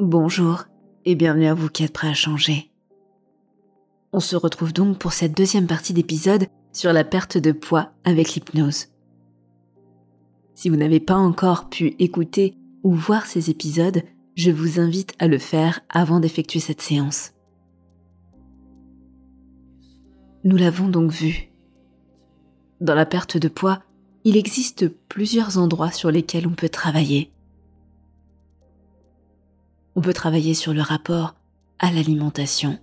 Bonjour et bienvenue à vous qui êtes prêts à changer. On se retrouve donc pour cette deuxième partie d'épisode sur la perte de poids avec l'hypnose. Si vous n'avez pas encore pu écouter ou voir ces épisodes, je vous invite à le faire avant d'effectuer cette séance. Nous l'avons donc vu. Dans la perte de poids, il existe plusieurs endroits sur lesquels on peut travailler. On peut travailler sur le rapport à l'alimentation.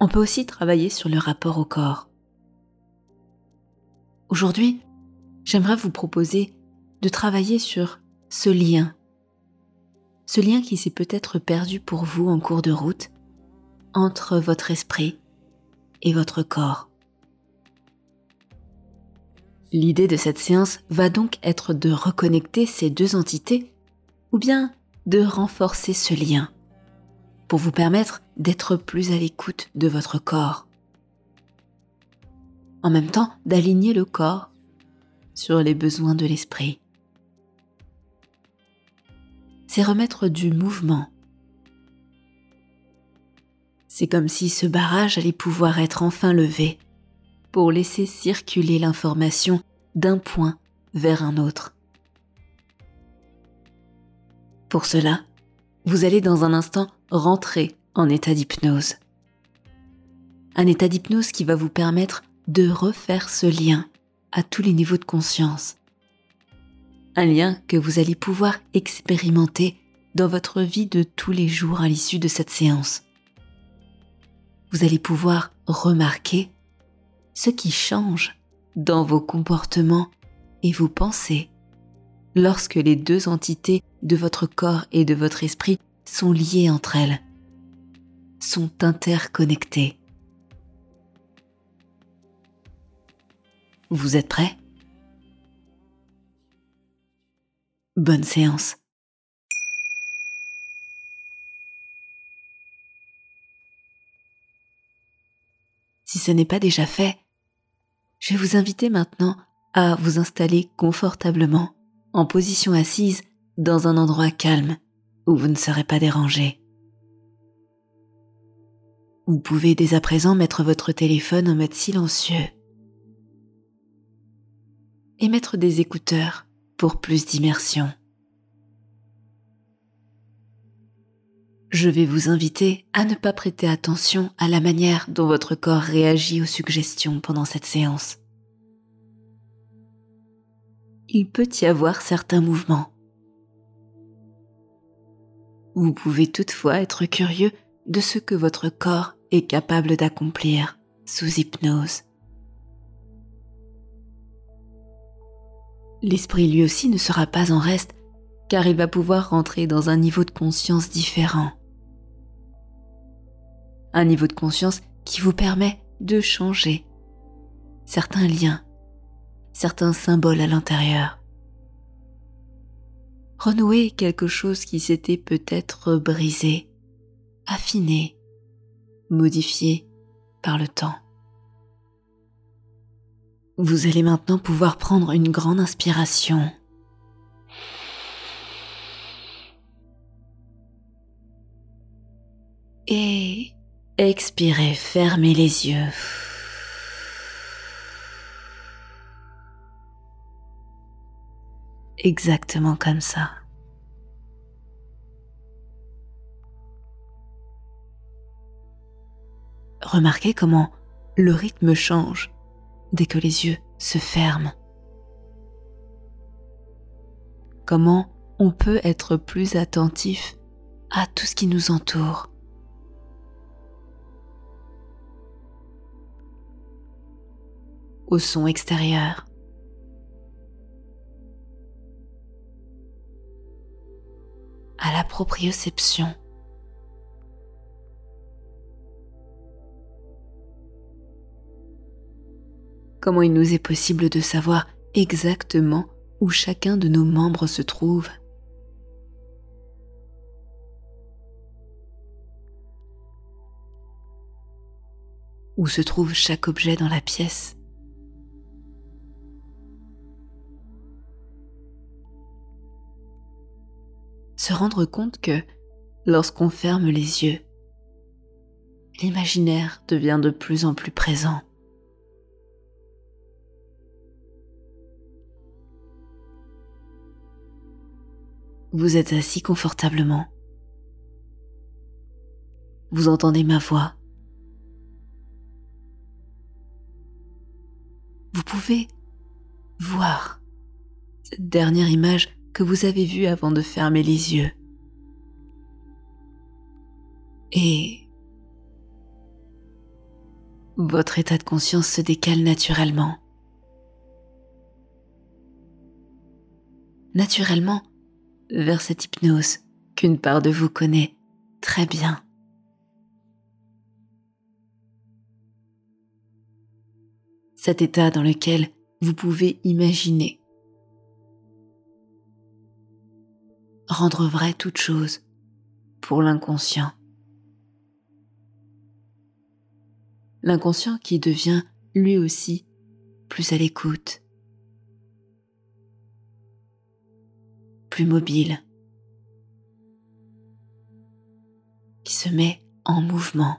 On peut aussi travailler sur le rapport au corps. Aujourd'hui, j'aimerais vous proposer de travailler sur ce lien. Ce lien qui s'est peut-être perdu pour vous en cours de route entre votre esprit et votre corps. L'idée de cette séance va donc être de reconnecter ces deux entités ou bien de renforcer ce lien pour vous permettre d'être plus à l'écoute de votre corps. En même temps, d'aligner le corps sur les besoins de l'esprit. C'est remettre du mouvement. C'est comme si ce barrage allait pouvoir être enfin levé pour laisser circuler l'information d'un point vers un autre. Pour cela, vous allez dans un instant rentrer en état d'hypnose. Un état d'hypnose qui va vous permettre de refaire ce lien à tous les niveaux de conscience. Un lien que vous allez pouvoir expérimenter dans votre vie de tous les jours à l'issue de cette séance. Vous allez pouvoir remarquer ce qui change dans vos comportements et vos pensées lorsque les deux entités de votre corps et de votre esprit sont liées entre elles, sont interconnectées. Vous êtes prêts? Bonne séance. Si ce n'est pas déjà fait, je vais vous inviter maintenant à vous installer confortablement en position assise dans un endroit calme où vous ne serez pas dérangé. Vous pouvez dès à présent mettre votre téléphone en mode silencieux et mettre des écouteurs pour plus d'immersion. Je vais vous inviter à ne pas prêter attention à la manière dont votre corps réagit aux suggestions pendant cette séance il peut y avoir certains mouvements. Vous pouvez toutefois être curieux de ce que votre corps est capable d'accomplir sous hypnose. L'esprit lui aussi ne sera pas en reste car il va pouvoir rentrer dans un niveau de conscience différent. Un niveau de conscience qui vous permet de changer certains liens certains symboles à l'intérieur. Renouer quelque chose qui s'était peut-être brisé, affiné, modifié par le temps. Vous allez maintenant pouvoir prendre une grande inspiration. Et expirez, fermez les yeux. Exactement comme ça. Remarquez comment le rythme change dès que les yeux se ferment. Comment on peut être plus attentif à tout ce qui nous entoure. Au son extérieur. À la proprioception. Comment il nous est possible de savoir exactement où chacun de nos membres se trouve? Où se trouve chaque objet dans la pièce? Se rendre compte que lorsqu'on ferme les yeux, l'imaginaire devient de plus en plus présent. Vous êtes assis confortablement. Vous entendez ma voix. Vous pouvez voir cette dernière image que vous avez vue avant de fermer les yeux. Et votre état de conscience se décale naturellement. Naturellement, vers cette hypnose qu'une part de vous connaît très bien. Cet état dans lequel vous pouvez imaginer rendre vrai toute chose pour l'inconscient. L'inconscient qui devient lui aussi plus à l'écoute, plus mobile, qui se met en mouvement.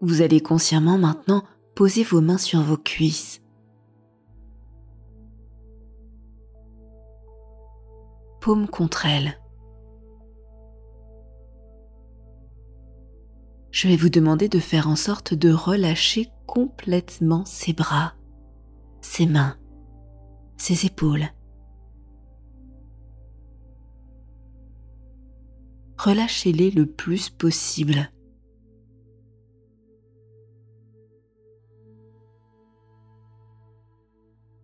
Vous allez consciemment maintenant poser vos mains sur vos cuisses. Contre elles. Je vais vous demander de faire en sorte de relâcher complètement ses bras ses mains, ses épaules. Relâchez-les le plus possible.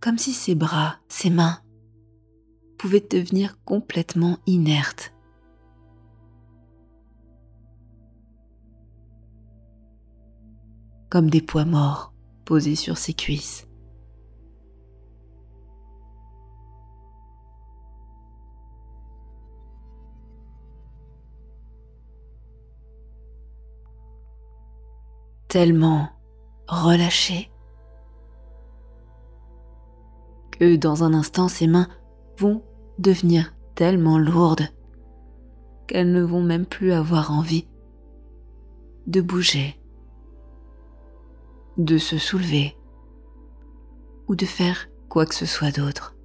Comme si ses bras, ses mains pouvaient devenir complètement inertes. Comme des poids morts posés sur ses cuisses. tellement relâché que dans un instant ses mains vont devenir tellement lourdes qu'elles ne vont même plus avoir envie de bouger, de se soulever ou de faire quoi que ce soit d'autre.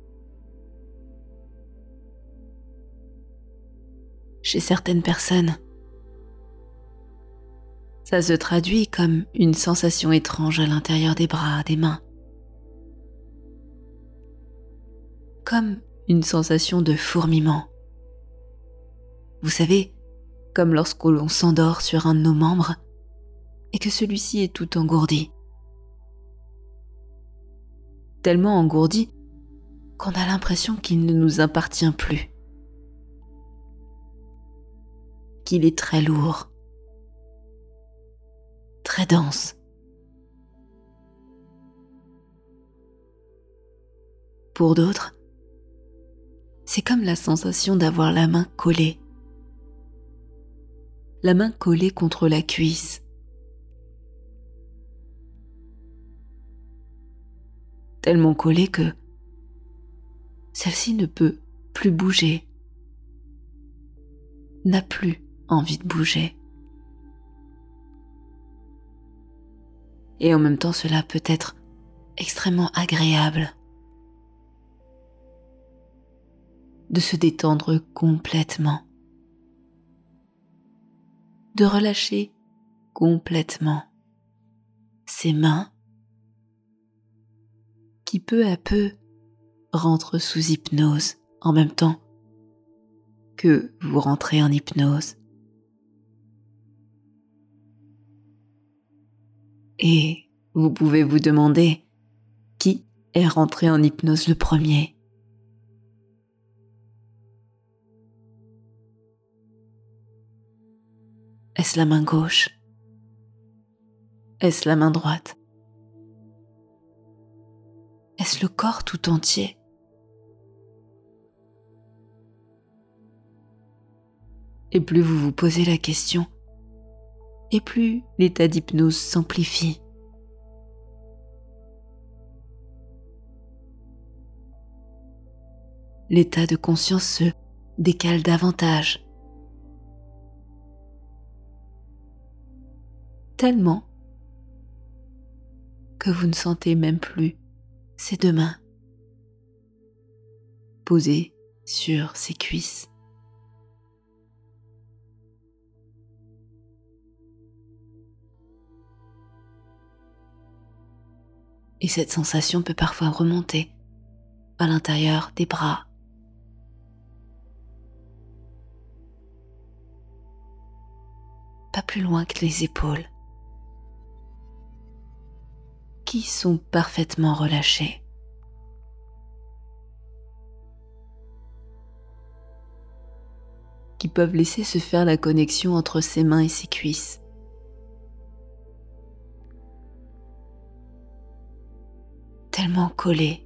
Chez certaines personnes, ça se traduit comme une sensation étrange à l'intérieur des bras, des mains. Comme une sensation de fourmillement. Vous savez, comme lorsque l'on s'endort sur un de nos membres et que celui-ci est tout engourdi. Tellement engourdi qu'on a l'impression qu'il ne nous appartient plus. Qu'il est très lourd très dense. Pour d'autres, c'est comme la sensation d'avoir la main collée. La main collée contre la cuisse. Tellement collée que celle-ci ne peut plus bouger, n'a plus envie de bouger. et en même temps cela peut être extrêmement agréable de se détendre complètement, de relâcher complètement ses mains qui peu à peu rentrent sous hypnose en même temps que vous rentrez en hypnose. Et vous pouvez vous demander qui est rentré en hypnose le premier. Est-ce la main gauche? Est-ce la main droite? Est-ce le corps tout entier? Et plus vous vous posez la question, et plus l'état d'hypnose s'amplifie. l'état de conscience se décale davantage. Tellement que vous ne sentez même plus ses deux mains posées sur ses cuisses. Et cette sensation peut parfois remonter à l'intérieur des bras. Pas plus loin que les épaules, qui sont parfaitement relâchées. qui peuvent laisser se faire la connexion entre ses mains et ses cuisses. Tellement collées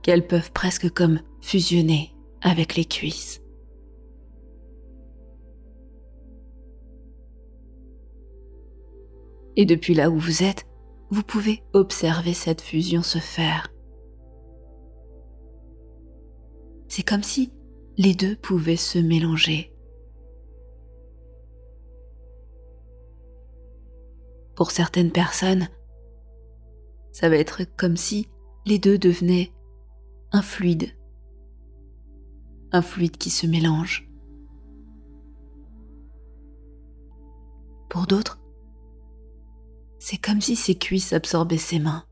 qu'elles peuvent presque comme fusionner avec les cuisses. Et depuis là où vous êtes, vous pouvez observer cette fusion se faire. C'est comme si les deux pouvaient se mélanger. Pour certaines personnes, ça va être comme si les deux devenaient un fluide, un fluide qui se mélange. Pour d'autres, c'est comme si ses cuisses absorbaient ses mains,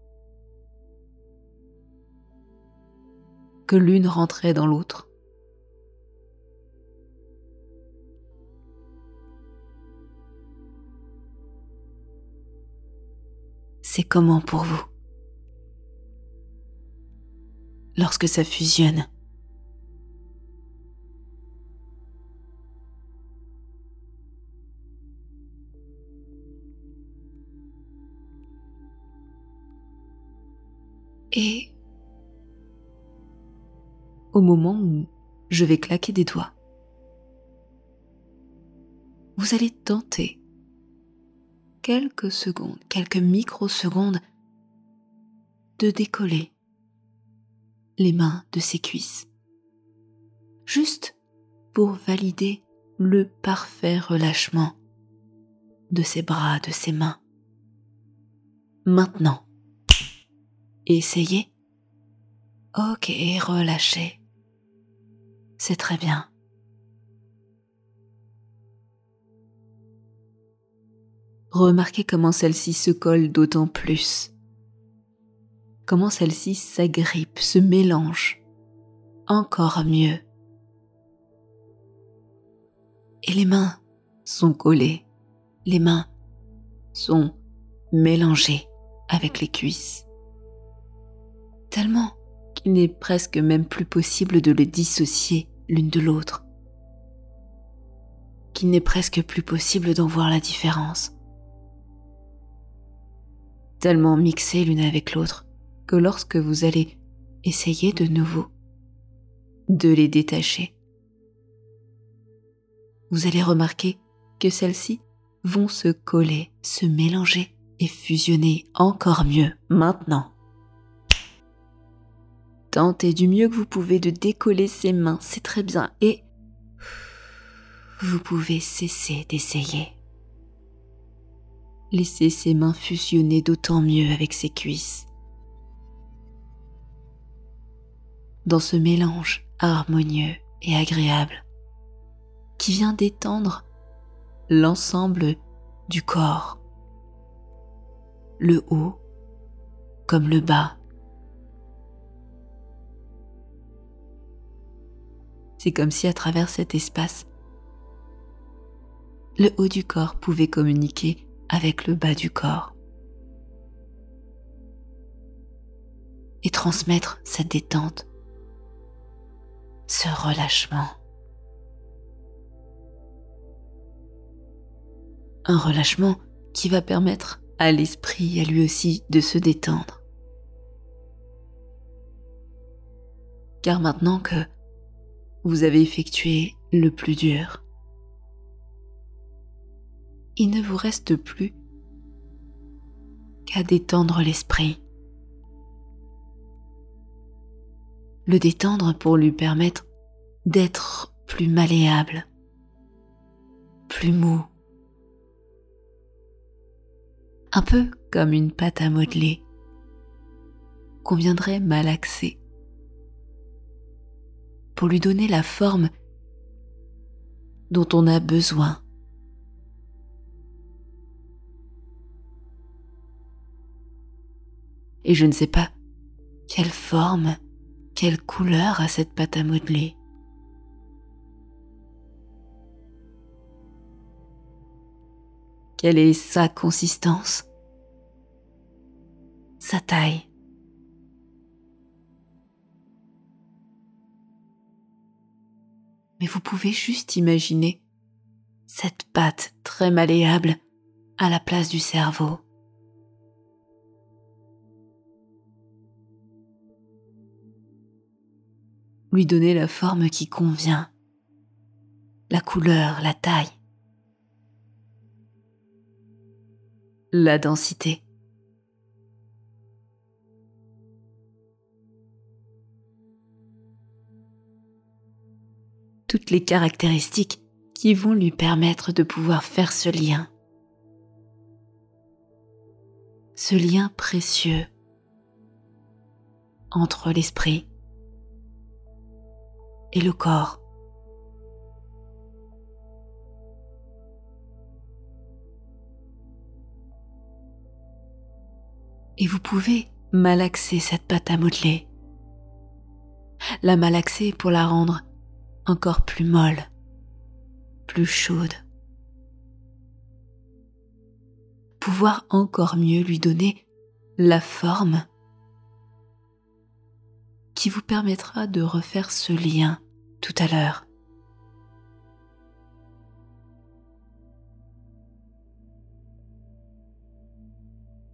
que l'une rentrait dans l'autre. C'est comment pour vous? Lorsque ça fusionne. Et au moment où je vais claquer des doigts, vous allez tenter quelques secondes, quelques microsecondes de décoller les mains de ses cuisses. Juste pour valider le parfait relâchement de ses bras, de ses mains. Maintenant, essayez. Ok, relâchez. C'est très bien. Remarquez comment celle-ci se colle d'autant plus comment celle-ci s'agrippe, se mélange encore mieux. Et les mains sont collées, les mains sont mélangées avec les cuisses. Tellement qu'il n'est presque même plus possible de les dissocier l'une de l'autre. Qu'il n'est presque plus possible d'en voir la différence. Tellement mixées l'une avec l'autre que lorsque vous allez essayer de nouveau de les détacher, vous allez remarquer que celles-ci vont se coller, se mélanger et fusionner encore mieux maintenant. Tentez du mieux que vous pouvez de décoller ces mains, c'est très bien, et vous pouvez cesser d'essayer. Laissez ces mains fusionner d'autant mieux avec ses cuisses. dans ce mélange harmonieux et agréable qui vient d'étendre l'ensemble du corps, le haut comme le bas. C'est comme si à travers cet espace, le haut du corps pouvait communiquer avec le bas du corps et transmettre cette détente ce relâchement. Un relâchement qui va permettre à l'esprit à lui aussi de se détendre. Car maintenant que vous avez effectué le plus dur, il ne vous reste plus qu'à détendre l'esprit, le détendre pour lui permettre d'être plus malléable, plus mou, un peu comme une pâte à modeler qu'on viendrait malaxer pour lui donner la forme dont on a besoin. Et je ne sais pas quelle forme, quelle couleur a cette pâte à modeler. Quelle est sa consistance, sa taille. Mais vous pouvez juste imaginer cette pâte très malléable à la place du cerveau. Lui donner la forme qui convient, la couleur, la taille. la densité. Toutes les caractéristiques qui vont lui permettre de pouvoir faire ce lien. Ce lien précieux entre l'esprit et le corps. et vous pouvez malaxer cette pâte à modeler. La malaxer pour la rendre encore plus molle, plus chaude. Pouvoir encore mieux lui donner la forme qui vous permettra de refaire ce lien tout à l'heure.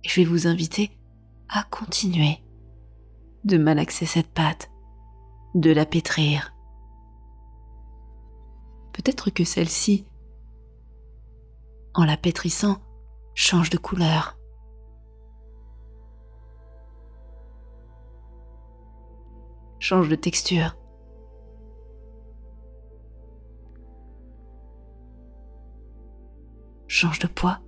je vais vous inviter à continuer de malaxer cette pâte, de la pétrir. Peut-être que celle-ci, en la pétrissant, change de couleur. Change de texture. Change de poids.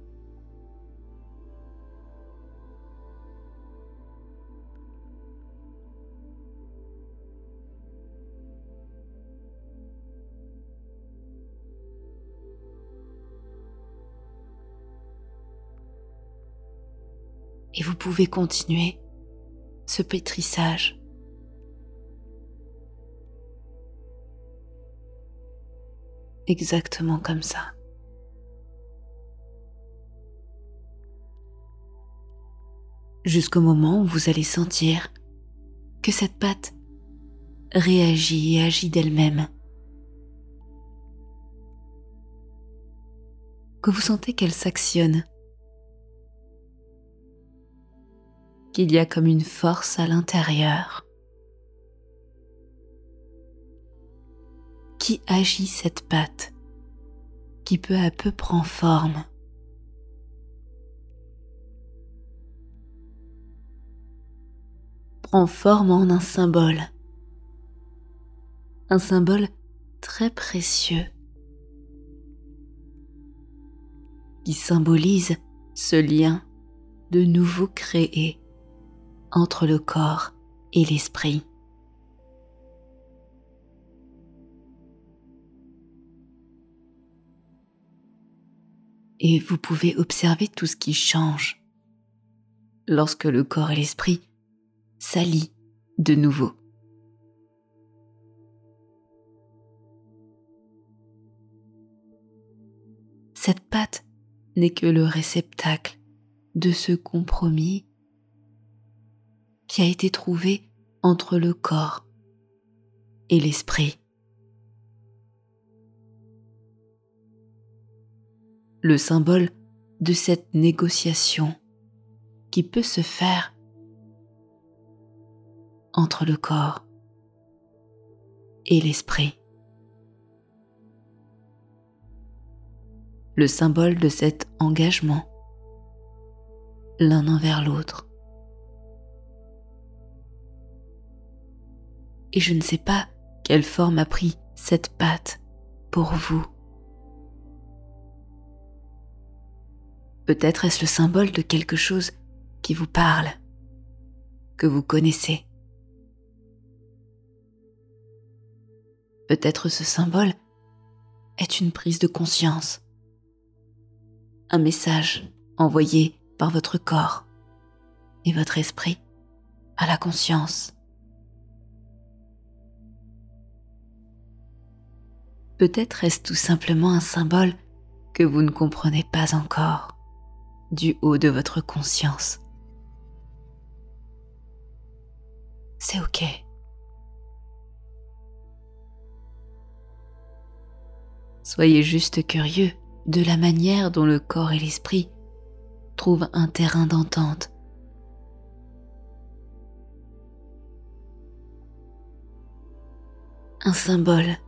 Pouvez continuer ce pétrissage. Exactement comme ça. Jusqu'au moment où vous allez sentir que cette pâte réagit et agit d'elle-même. Que vous sentez qu'elle s'actionne qu'il y a comme une force à l'intérieur qui agit cette pâte, qui peu à peu prend forme. prend forme en un symbole, un symbole très précieux qui symbolise ce lien de nouveau créé entre le corps et l'esprit. Et vous pouvez observer tout ce qui change lorsque le corps et l'esprit s'allient de nouveau. Cette pâte n'est que le réceptacle de ce compromis qui a été trouvé entre le corps et l'esprit. Le symbole de cette négociation qui peut se faire entre le corps et l'esprit. Le symbole de cet engagement l'un envers l'autre. Et je ne sais pas quelle forme a pris cette pâte pour vous. Peut-être est-ce le symbole de quelque chose qui vous parle, que vous connaissez. Peut-être ce symbole est une prise de conscience, un message envoyé par votre corps et votre esprit à la conscience. Peut-être est-ce tout simplement un symbole que vous ne comprenez pas encore du haut de votre conscience. C'est ok. Soyez juste curieux de la manière dont le corps et l'esprit trouvent un terrain d'entente. Un symbole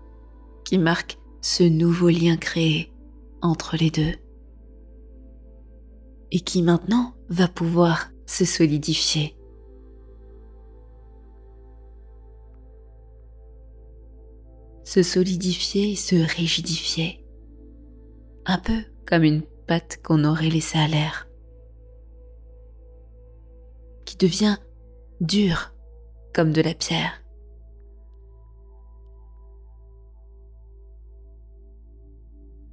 qui marque ce nouveau lien créé entre les deux et qui maintenant va pouvoir se solidifier. Se solidifier et se rigidifier. Un peu comme une pâte qu'on aurait laissée à l'air. Qui devient dure comme de la pierre.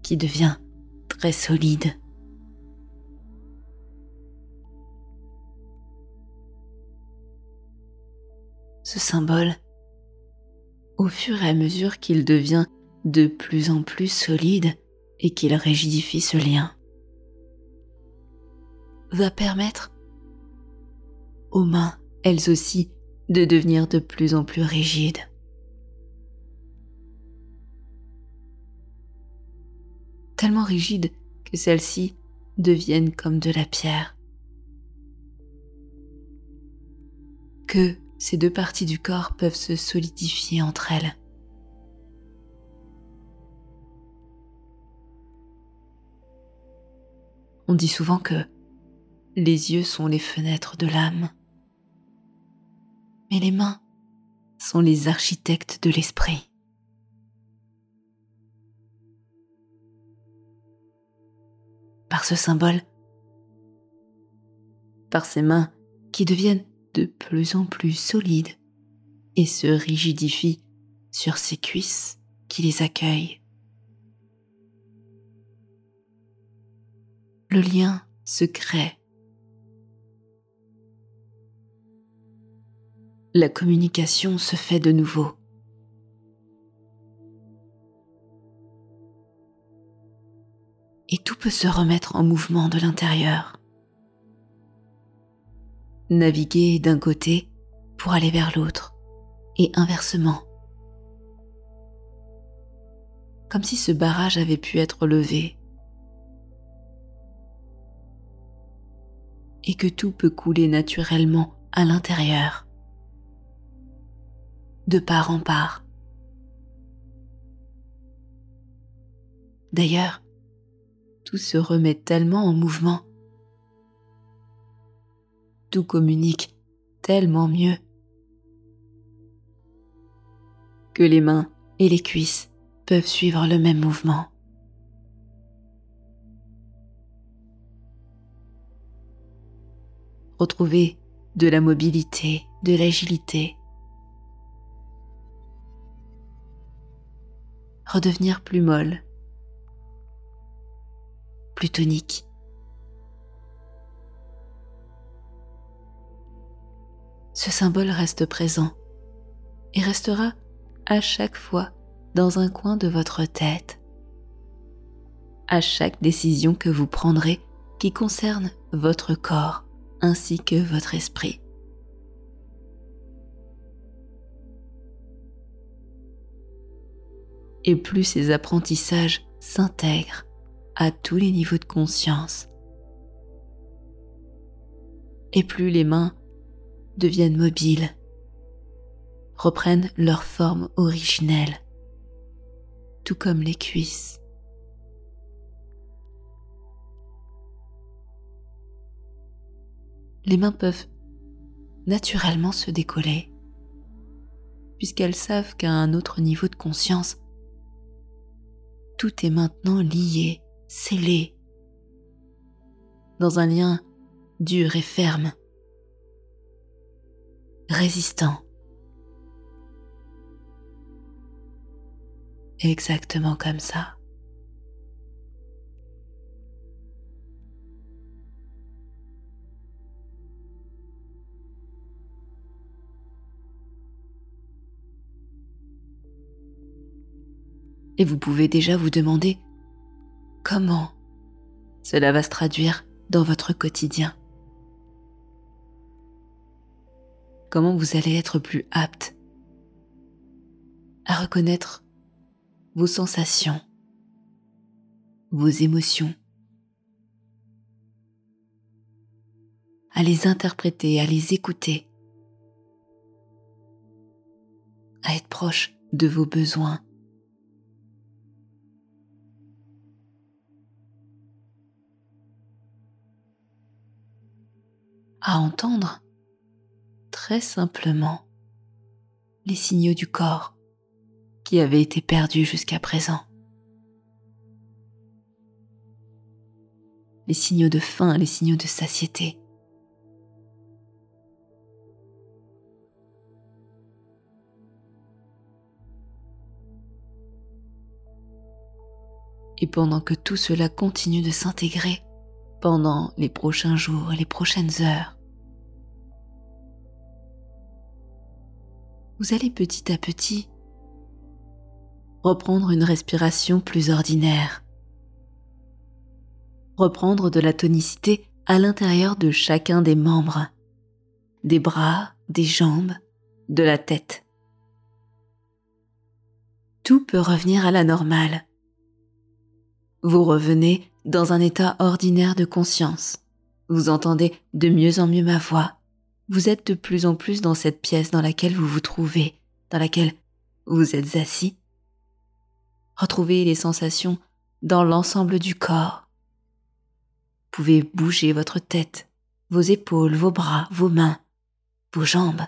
Qui devient très solide. ce symbole, au fur et à mesure qu'il devient de plus en plus solide et qu'il rigidifie ce lien, va permettre aux mains, elles aussi, de devenir de plus en plus rigides. Tellement rigides que celles-ci deviennent comme de la pierre. Que ces deux parties du corps peuvent se solidifier entre elles. On dit souvent que les yeux sont les fenêtres de l'âme, mais les mains sont les architectes de l'esprit. Par ce symbole, par ces mains qui deviennent de plus en plus solide et se rigidifie sur ses cuisses qui les accueillent. Le lien se crée. La communication se fait de nouveau. Et tout peut se remettre en mouvement de l'intérieur naviguer d'un côté pour aller vers l'autre et inversement. Comme si ce barrage avait pu être levé et que tout peut couler naturellement à l'intérieur, de part en part. D'ailleurs, tout se remet tellement en mouvement tout communique tellement mieux que les mains et les cuisses peuvent suivre le même mouvement. Retrouver de la mobilité, de l'agilité. Redevenir plus molle, ce symbole reste présent et restera à chaque fois dans un coin de votre tête. À chaque décision que vous prendrez qui concerne votre corps ainsi que votre esprit. Et plus ces apprentissages s'intègrent à tous les niveaux de conscience, et plus les mains deviennent mobiles, reprennent leur forme originelle, tout comme les cuisses. Les mains peuvent naturellement se décoller puisqu'elles savent qu'à un autre niveau de conscience, tout est maintenant lié, scellé, dans un lien dur et ferme, résistant. Exactement comme ça. Et vous pouvez déjà vous demander comment cela va se traduire dans votre quotidien. Comment vous allez être plus apte à reconnaître vos sensations, vos émotions, à les interpréter, à les écouter, à être proche de vos besoins à entendre très simplement les signaux du corps qui avaient été perdus jusqu'à présent. Les signaux de faim, les signaux de satiété. Et pendant que tout cela continue de s'intégrer, pendant les prochains jours les prochaines heures. Vous allez petit à petit reprendre une respiration plus ordinaire, reprendre de la tonicité à l'intérieur de chacun des membres, des bras, des jambes, de la tête. Tout peut revenir à la normale. Vous revenez dans un état ordinaire de conscience. Vous entendez de mieux en mieux ma voix. Vous êtes de plus en plus dans cette pièce dans laquelle vous vous trouvez, dans laquelle vous êtes assis. Retrouvez les sensations dans l'ensemble du corps. Vous pouvez bouger votre tête, vos épaules, vos bras, vos mains, vos jambes.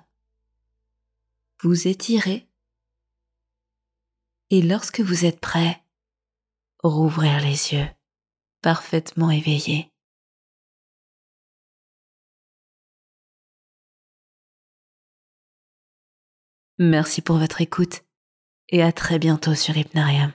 Vous étirez. Et lorsque vous êtes prêt, rouvrir les yeux parfaitement éveillé. Merci pour votre écoute et à très bientôt sur Hypnarium.